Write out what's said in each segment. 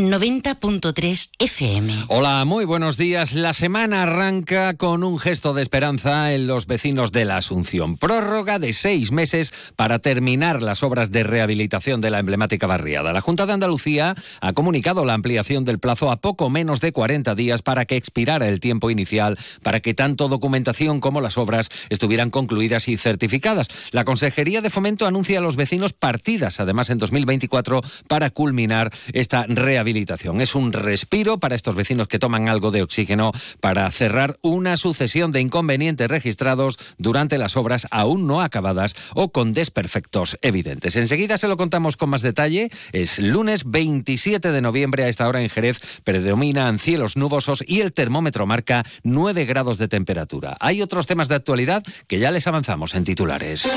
90.3 FM. Hola, muy buenos días. La semana arranca con un gesto de esperanza en los vecinos de la Asunción. Prórroga de seis meses para terminar las obras de rehabilitación de la emblemática barriada. La Junta de Andalucía ha comunicado la ampliación del plazo a poco menos de 40 días para que expirara el tiempo inicial, para que tanto documentación como las obras estuvieran concluidas y certificadas. La Consejería de Fomento anuncia a los vecinos partidas, además en 2024, para culminar esta rehabilitación es un respiro para estos vecinos que toman algo de oxígeno para cerrar una sucesión de inconvenientes registrados durante las obras aún no acabadas o con desperfectos evidentes. Enseguida se lo contamos con más detalle. Es lunes 27 de noviembre a esta hora en Jerez. Predominan cielos nubosos y el termómetro marca 9 grados de temperatura. Hay otros temas de actualidad que ya les avanzamos en titulares.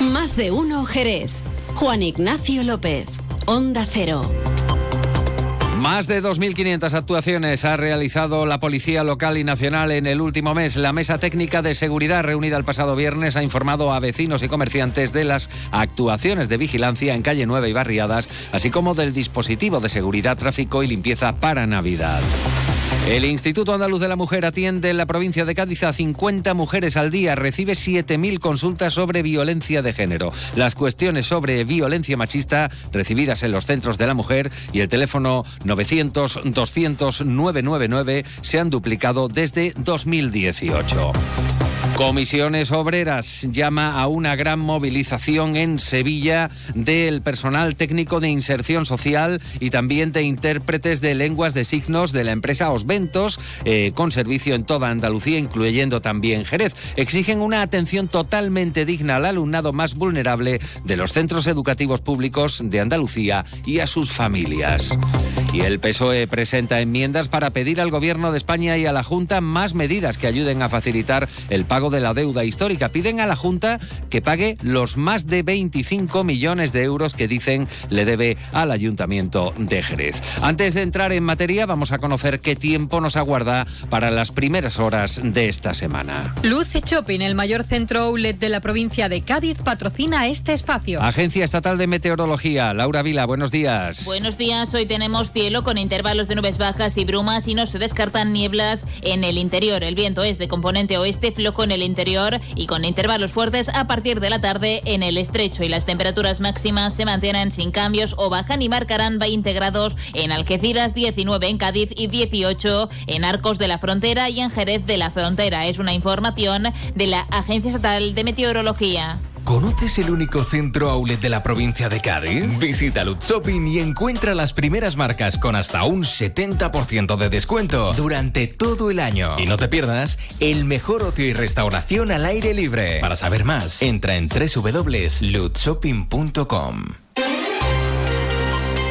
Más de uno Jerez. Juan Ignacio López, Onda Cero. Más de 2.500 actuaciones ha realizado la Policía Local y Nacional en el último mes. La Mesa Técnica de Seguridad reunida el pasado viernes ha informado a vecinos y comerciantes de las actuaciones de vigilancia en calle Nueva y barriadas, así como del dispositivo de seguridad, tráfico y limpieza para Navidad. El Instituto Andaluz de la Mujer atiende en la provincia de Cádiz a 50 mujeres al día, recibe 7.000 consultas sobre violencia de género. Las cuestiones sobre violencia machista recibidas en los centros de la mujer y el teléfono 900-200-999 se han duplicado desde 2018. Comisiones Obreras llama a una gran movilización en Sevilla del personal técnico de inserción social y también de intérpretes de lenguas de signos de la empresa Osventos, eh, con servicio en toda Andalucía, incluyendo también Jerez. Exigen una atención totalmente digna al alumnado más vulnerable de los centros educativos públicos de Andalucía y a sus familias. Y el PSOE presenta enmiendas para pedir al Gobierno de España y a la Junta más medidas que ayuden a facilitar el pago de la deuda histórica. Piden a la Junta que pague los más de 25 millones de euros que dicen le debe al Ayuntamiento de Jerez. Antes de entrar en materia, vamos a conocer qué tiempo nos aguarda para las primeras horas de esta semana. Luce Shopping, el mayor centro outlet de la provincia de Cádiz, patrocina este espacio. Agencia Estatal de Meteorología, Laura Vila, buenos días. Buenos días, hoy tenemos cielo con intervalos de nubes bajas y brumas y no se descartan nieblas en el interior. El viento es de componente oeste, flojo en el interior y con intervalos fuertes a partir de la tarde en el estrecho y las temperaturas máximas se mantienen sin cambios o bajan y marcarán 20 grados en Algeciras, 19 en Cádiz y 18 en Arcos de la Frontera y en Jerez de la Frontera. Es una información de la Agencia Estatal de Meteorología. ¿Conoces el único centro outlet de la provincia de Cádiz? Visita Lutz Shopping y encuentra las primeras marcas con hasta un 70% de descuento durante todo el año. Y no te pierdas el mejor ocio y restauración al aire libre. Para saber más, entra en www.lutzshopping.com.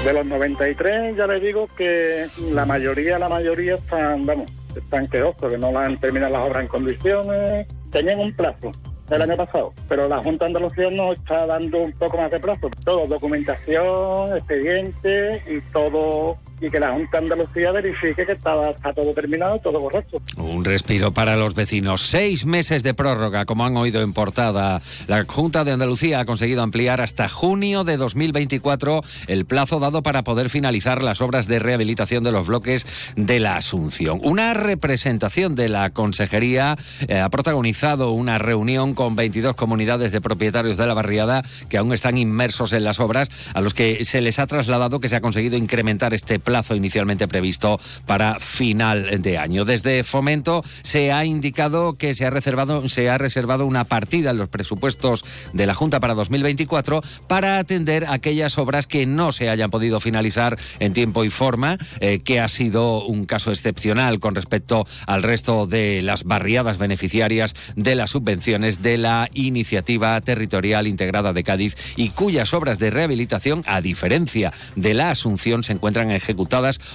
De los 93 ya les digo que la mayoría, la mayoría están, vamos, están quedosos, que no la han terminado las obras en condiciones, tenían un plazo el año pasado, pero la Junta Andalucía nos está dando un poco más de plazo. Todo, documentación, expediente y todo y que la Junta Andalucía verifique que está todo terminado, todo correcto. Un respiro para los vecinos. Seis meses de prórroga, como han oído en portada. La Junta de Andalucía ha conseguido ampliar hasta junio de 2024 el plazo dado para poder finalizar las obras de rehabilitación de los bloques de la Asunción. Una representación de la Consejería eh, ha protagonizado una reunión con 22 comunidades de propietarios de la barriada que aún están inmersos en las obras, a los que se les ha trasladado que se ha conseguido incrementar este plazo inicialmente previsto para final de año. Desde Fomento se ha indicado que se ha reservado, se ha reservado una partida en los presupuestos de la Junta para 2024 para atender aquellas obras que no se hayan podido finalizar en tiempo y forma, eh, que ha sido un caso excepcional con respecto al resto de las barriadas beneficiarias de las subvenciones de la Iniciativa Territorial Integrada de Cádiz y cuyas obras de rehabilitación, a diferencia de la Asunción, se encuentran en ejecución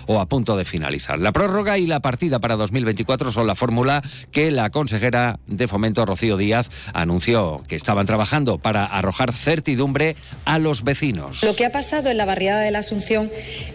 o a punto de finalizar. La prórroga y la partida para 2024 son la fórmula que la consejera de Fomento, Rocío Díaz, anunció que estaban trabajando para arrojar certidumbre a los vecinos. Lo que ha pasado en la barriada de la Asunción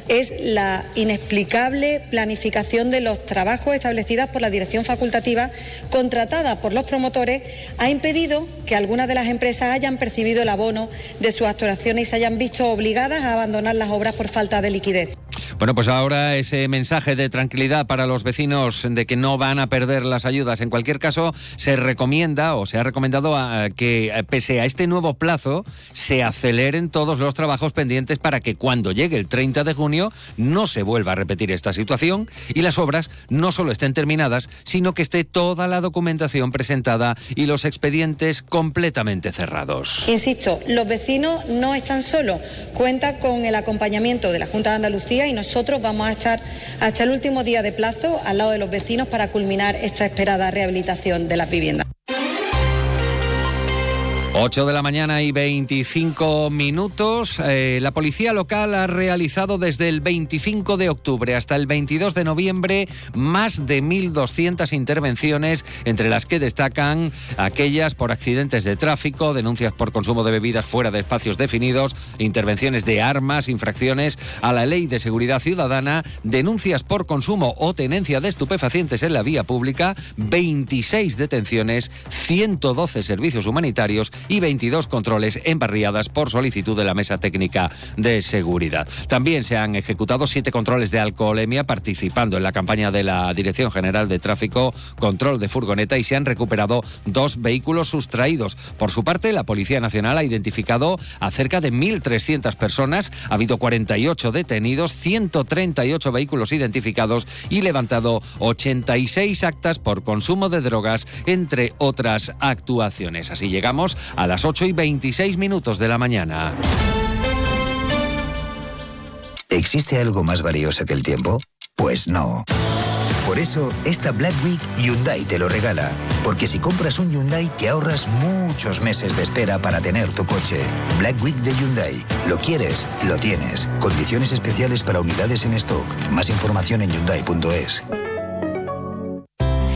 es la inexplicable planificación de los trabajos establecidas por la dirección facultativa contratada por los promotores ha impedido que algunas de las empresas hayan percibido el abono de sus actuaciones y se hayan visto obligadas a abandonar las obras por falta de liquidez. Bueno, pues ahora ese mensaje de tranquilidad para los vecinos de que no van a perder las ayudas. En cualquier caso, se recomienda o se ha recomendado que, pese a este nuevo plazo, se aceleren todos los trabajos pendientes para que cuando llegue el 30 de junio no se vuelva a repetir esta situación y las obras no solo estén terminadas, sino que esté toda la documentación presentada y los expedientes completamente cerrados. Insisto, los vecinos no están solos. Cuenta con el acompañamiento de la Junta de Andalucía y nosotros vamos a estar hasta el último día de plazo al lado de los vecinos para culminar esta esperada rehabilitación de las viviendas. 8 de la mañana y 25 minutos. Eh, la policía local ha realizado desde el 25 de octubre hasta el 22 de noviembre más de 1.200 intervenciones, entre las que destacan aquellas por accidentes de tráfico, denuncias por consumo de bebidas fuera de espacios definidos, intervenciones de armas, infracciones a la ley de seguridad ciudadana, denuncias por consumo o tenencia de estupefacientes en la vía pública, 26 detenciones, 112 servicios humanitarios y 22 controles en barriadas por solicitud de la Mesa Técnica de Seguridad. También se han ejecutado siete controles de alcoholemia participando en la campaña de la Dirección General de Tráfico, control de furgoneta y se han recuperado dos vehículos sustraídos. Por su parte, la Policía Nacional ha identificado a cerca de 1.300 personas, ha habido 48 detenidos, 138 vehículos identificados y levantado 86 actas por consumo de drogas, entre otras actuaciones. Así llegamos a las 8 y 26 minutos de la mañana. ¿Existe algo más valioso que el tiempo? Pues no. Por eso, esta Black Week Hyundai te lo regala. Porque si compras un Hyundai, te ahorras muchos meses de espera para tener tu coche. Black Week de Hyundai. Lo quieres, lo tienes. Condiciones especiales para unidades en stock. Más información en Hyundai.es.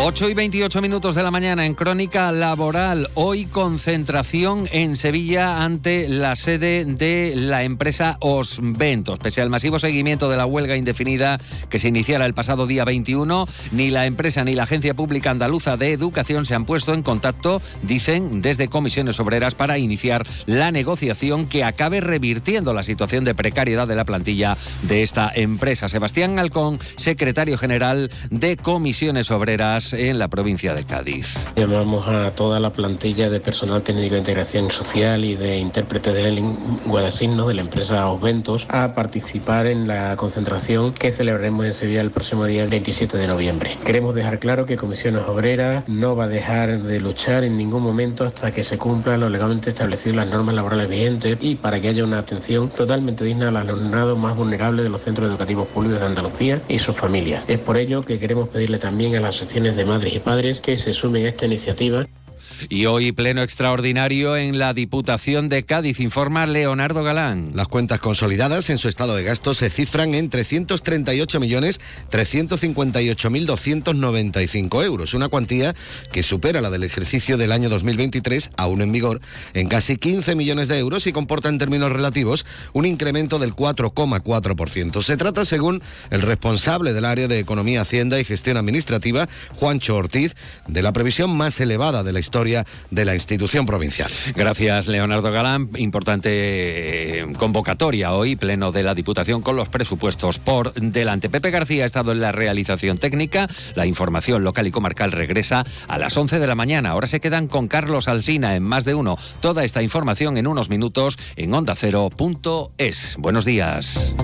8 y 28 minutos de la mañana en Crónica Laboral. Hoy concentración en Sevilla ante la sede de la empresa Osventos. Pese al masivo seguimiento de la huelga indefinida que se iniciara el pasado día 21, ni la empresa ni la Agencia Pública Andaluza de Educación se han puesto en contacto, dicen, desde comisiones obreras para iniciar la negociación que acabe revirtiendo la situación de precariedad de la plantilla de esta empresa. Sebastián Alcón, secretario general de comisiones obreras en la provincia de Cádiz. Llamamos a toda la plantilla de personal técnico de integración social y de intérprete de lengua de signos de la empresa Osventos a participar en la concentración que celebraremos en Sevilla el próximo día 27 de noviembre. Queremos dejar claro que Comisiones Obreras no va a dejar de luchar en ningún momento hasta que se cumplan lo legalmente establecido las normas laborales vigentes y para que haya una atención totalmente digna al alumnado más vulnerable de los centros educativos públicos de Andalucía y sus familias. Es por ello que queremos pedirle también a las secciones de madres y padres que se sumen a esta iniciativa. Y hoy pleno extraordinario en la Diputación de Cádiz, informa Leonardo Galán. Las cuentas consolidadas en su estado de gasto se cifran en 338.358.295 euros, una cuantía que supera la del ejercicio del año 2023, aún en vigor, en casi 15 millones de euros y comporta en términos relativos un incremento del 4,4%. Se trata, según el responsable del área de Economía, Hacienda y Gestión Administrativa, Juancho Ortiz, de la previsión más elevada de la historia de la institución provincial. Gracias, Leonardo Galán. Importante eh, convocatoria hoy, pleno de la Diputación con los presupuestos por delante. Pepe García ha estado en la realización técnica. La información local y comarcal regresa a las 11 de la mañana. Ahora se quedan con Carlos Alsina en más de uno. Toda esta información en unos minutos en ondacero.es. Buenos días.